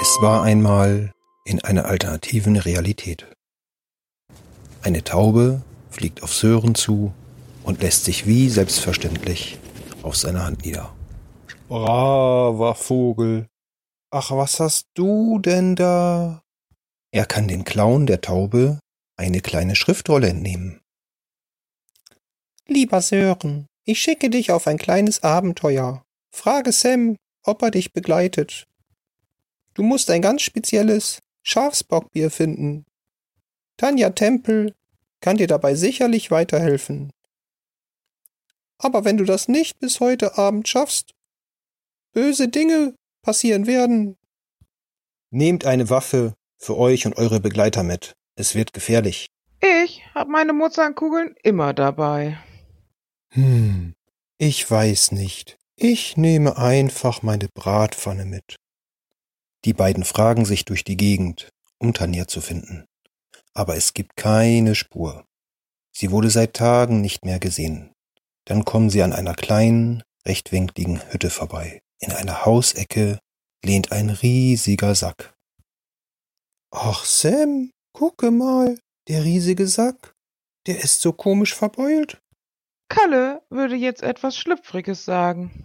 Es war einmal in einer alternativen Realität. Eine Taube fliegt auf Sören zu und lässt sich wie selbstverständlich auf seine Hand nieder. Braver Vogel. Ach, was hast du denn da? Er kann den Klauen der Taube eine kleine Schriftrolle entnehmen. Lieber Sören, ich schicke dich auf ein kleines Abenteuer. Frage Sam, ob er dich begleitet. Du musst ein ganz spezielles Schafsbockbier finden. Tanja Tempel kann dir dabei sicherlich weiterhelfen. Aber wenn du das nicht bis heute Abend schaffst, böse Dinge passieren werden. Nehmt eine Waffe für euch und eure Begleiter mit. Es wird gefährlich. Ich hab meine Mozartkugeln immer dabei. Hm, ich weiß nicht. Ich nehme einfach meine Bratpfanne mit. Die beiden fragen sich durch die Gegend, um Tanja zu finden. Aber es gibt keine Spur. Sie wurde seit Tagen nicht mehr gesehen. Dann kommen sie an einer kleinen, rechtwinkligen Hütte vorbei. In einer Hausecke lehnt ein riesiger Sack. Ach, Sam, gucke mal, der riesige Sack. Der ist so komisch verbeult. Kalle würde jetzt etwas Schlüpfriges sagen.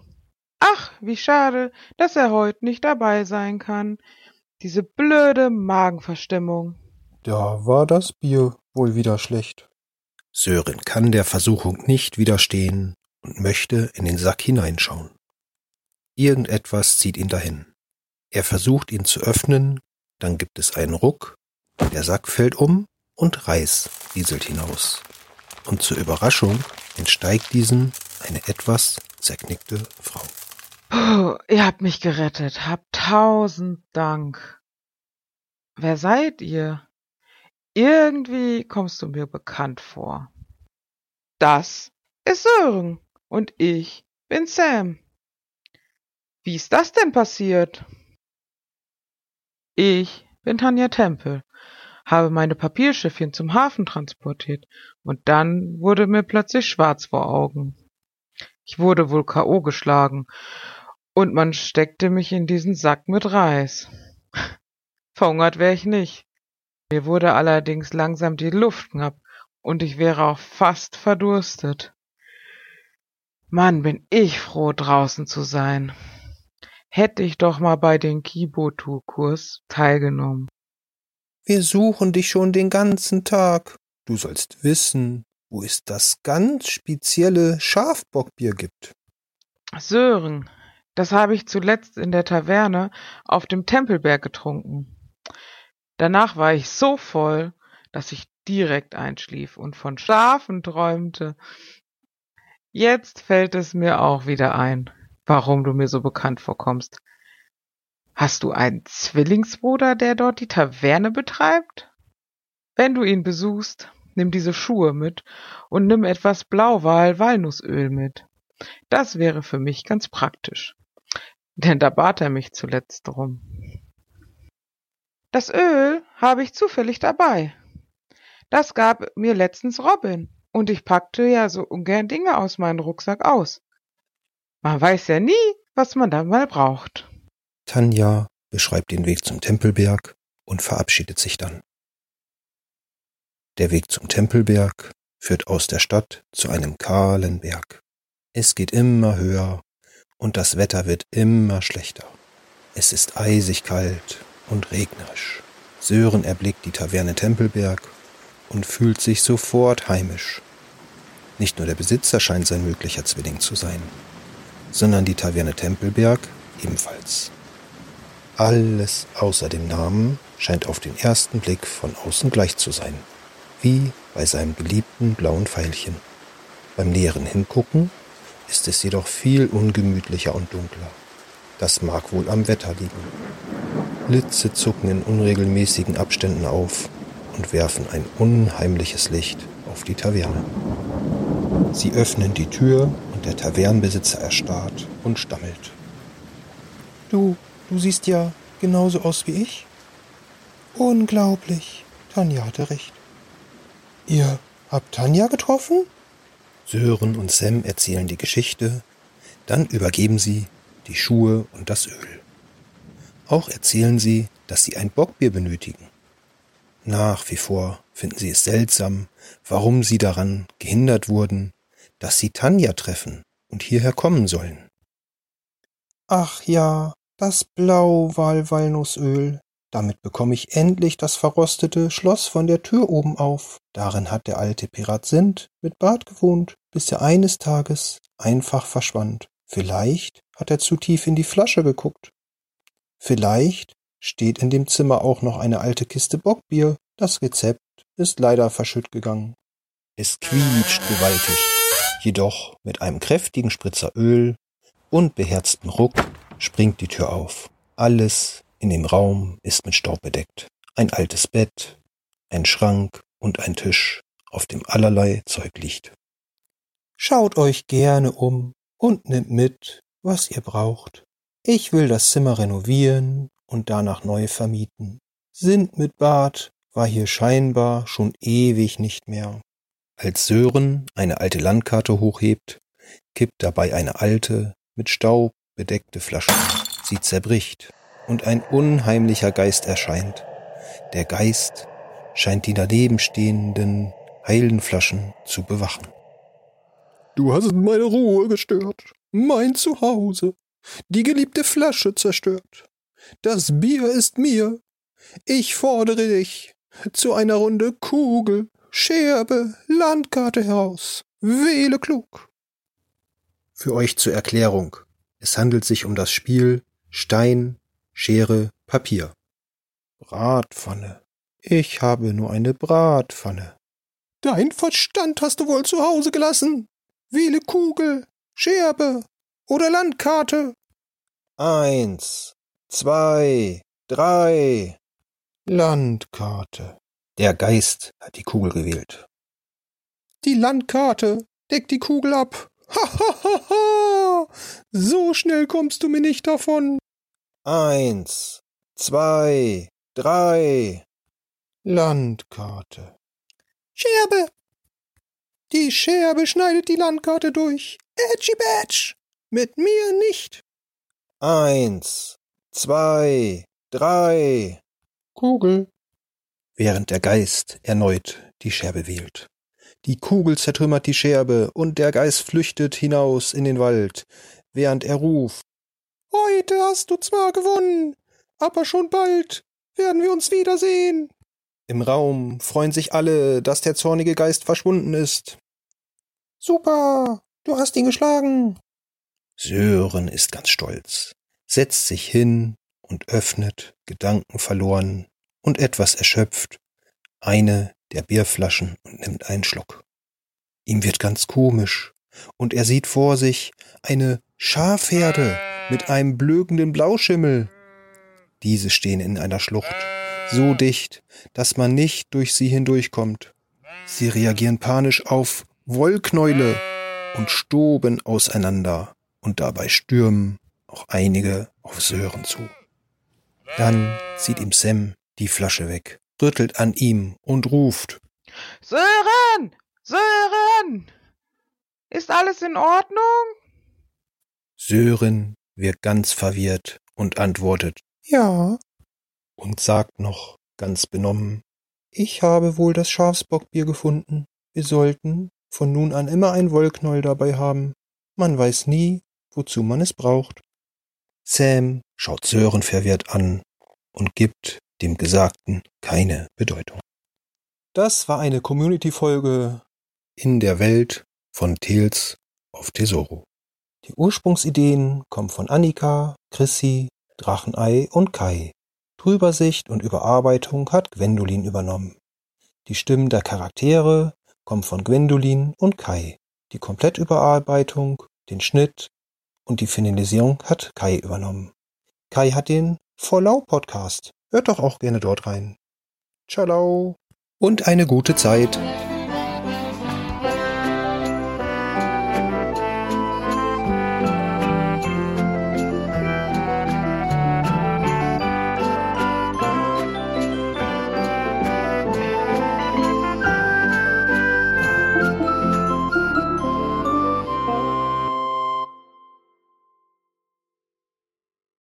Ach, wie schade, dass er heute nicht dabei sein kann. Diese blöde Magenverstimmung. Da war das Bier wohl wieder schlecht. Sören kann der Versuchung nicht widerstehen und möchte in den Sack hineinschauen. Irgendetwas zieht ihn dahin. Er versucht ihn zu öffnen, dann gibt es einen Ruck, der Sack fällt um und Reis rieselt hinaus. Und zur Überraschung entsteigt diesem eine etwas zerknickte Frau. Oh, ihr habt mich gerettet. Habt tausend Dank. Wer seid ihr? Irgendwie kommst du mir bekannt vor. Das ist Sören und ich bin Sam. Wie ist das denn passiert? Ich bin Tanja Tempel, habe meine Papierschiffchen zum Hafen transportiert und dann wurde mir plötzlich schwarz vor Augen. Ich wurde wohl K.O. geschlagen und man steckte mich in diesen Sack mit Reis. Verhungert wär ich nicht. Mir wurde allerdings langsam die Luft knapp und ich wäre auch fast verdurstet. Mann, bin ich froh, draußen zu sein. Hätte ich doch mal bei den Kibotu-Kurs teilgenommen. Wir suchen dich schon den ganzen Tag. Du sollst wissen, wo es das ganz spezielle Schafbockbier gibt. Sören, das habe ich zuletzt in der Taverne auf dem Tempelberg getrunken. Danach war ich so voll, dass ich direkt einschlief und von Schafen träumte. Jetzt fällt es mir auch wieder ein, warum du mir so bekannt vorkommst. Hast du einen Zwillingsbruder, der dort die Taverne betreibt? Wenn du ihn besuchst, nimm diese Schuhe mit und nimm etwas Blauwal-Walnussöl mit. Das wäre für mich ganz praktisch denn da bat er mich zuletzt drum. Das Öl habe ich zufällig dabei. Das gab mir letztens Robin, und ich packte ja so ungern Dinge aus meinem Rucksack aus. Man weiß ja nie, was man dann mal braucht. Tanja beschreibt den Weg zum Tempelberg und verabschiedet sich dann. Der Weg zum Tempelberg führt aus der Stadt zu einem kahlen Berg. Es geht immer höher und das Wetter wird immer schlechter. Es ist eisig kalt und regnerisch. Sören erblickt die Taverne Tempelberg und fühlt sich sofort heimisch. Nicht nur der Besitzer scheint sein möglicher Zwilling zu sein, sondern die Taverne Tempelberg ebenfalls. Alles außer dem Namen scheint auf den ersten Blick von außen gleich zu sein, wie bei seinem geliebten blauen Pfeilchen. Beim näheren Hingucken ist es jedoch viel ungemütlicher und dunkler. Das mag wohl am Wetter liegen. Blitze zucken in unregelmäßigen Abständen auf und werfen ein unheimliches Licht auf die Taverne. Sie öffnen die Tür und der Tavernenbesitzer erstarrt und stammelt. Du, du siehst ja genauso aus wie ich. Unglaublich. Tanja hatte recht. Ihr habt Tanja getroffen? Sören und Sam erzählen die Geschichte, dann übergeben sie die Schuhe und das Öl. Auch erzählen sie, dass sie ein Bockbier benötigen. Nach wie vor finden sie es seltsam, warum sie daran gehindert wurden, dass sie Tanja treffen und hierher kommen sollen. Ach ja, das Blauwal-Walnussöl. Damit bekomme ich endlich das verrostete Schloss von der Tür oben auf. Darin hat der alte Pirat Sint mit Bart gewohnt, bis er eines Tages einfach verschwand. Vielleicht hat er zu tief in die Flasche geguckt. Vielleicht steht in dem Zimmer auch noch eine alte Kiste Bockbier. Das Rezept ist leider verschütt gegangen. Es quietscht gewaltig. Jedoch mit einem kräftigen Spritzer Öl und beherztem Ruck springt die Tür auf. Alles in dem Raum ist mit Staub bedeckt. Ein altes Bett, ein Schrank und ein Tisch, auf dem allerlei Zeug liegt. Schaut euch gerne um und nimmt mit, was ihr braucht. Ich will das Zimmer renovieren und danach neu vermieten. Sind mit Bart war hier scheinbar schon ewig nicht mehr. Als Sören eine alte Landkarte hochhebt, kippt dabei eine alte, mit Staub bedeckte Flasche. Sie zerbricht und ein unheimlicher Geist erscheint. Der Geist scheint die daneben stehenden heilen Flaschen zu bewachen. Du hast meine Ruhe gestört, mein Zuhause, die geliebte Flasche zerstört. Das Bier ist mir. Ich fordere dich zu einer Runde Kugel, Scherbe, Landkarte heraus. Wähle klug. Für euch zur Erklärung. Es handelt sich um das Spiel Stein, Schere, Papier. Bratpfanne. Ich habe nur eine Bratpfanne. Dein Verstand hast du wohl zu Hause gelassen. Wähle Kugel, Scherbe oder Landkarte. Eins, zwei, drei. Landkarte. Der Geist hat die Kugel gewählt. Die Landkarte deckt die Kugel ab. Ha ha ha ha! So schnell kommst du mir nicht davon. Eins, zwei, drei. Landkarte. Scherbe. Die Scherbe schneidet die Landkarte durch. Edgy Badge. Mit mir nicht. Eins, zwei, drei. Kugel. Während der Geist erneut die Scherbe wählt. Die Kugel zertrümmert die Scherbe und der Geist flüchtet hinaus in den Wald, während er ruft. Heute hast du zwar gewonnen, aber schon bald werden wir uns wiedersehen. Im Raum freuen sich alle, dass der zornige Geist verschwunden ist. Super, du hast ihn geschlagen. Sören ist ganz stolz, setzt sich hin und öffnet, gedankenverloren und etwas erschöpft, eine der Bierflaschen und nimmt einen Schluck. Ihm wird ganz komisch, und er sieht vor sich eine Schafherde mit einem blökenden Blauschimmel. Diese stehen in einer Schlucht, so dicht, dass man nicht durch sie hindurchkommt. Sie reagieren panisch auf Wollknäule und stoben auseinander, und dabei stürmen auch einige auf Sören zu. Dann zieht ihm Sam die Flasche weg rüttelt an ihm und ruft Sören. Sören. Ist alles in Ordnung? Sören wird ganz verwirrt und antwortet Ja und sagt noch ganz benommen Ich habe wohl das Schafsbockbier gefunden. Wir sollten von nun an immer ein Wollknäuel dabei haben. Man weiß nie, wozu man es braucht. Sam schaut Sören verwirrt an und gibt dem Gesagten keine Bedeutung. Das war eine Community-Folge in der Welt von Tales of Tesoro. Die Ursprungsideen kommen von Annika, Chrissy, Drachenei und Kai. Drübersicht und Überarbeitung hat Gwendolin übernommen. Die Stimmen der Charaktere kommen von Gwendolin und Kai. Die Komplettüberarbeitung, den Schnitt und die Finalisierung hat Kai übernommen. Kai hat den Vorlau Podcast. Hört doch auch gerne dort rein. Ciao und eine gute Zeit.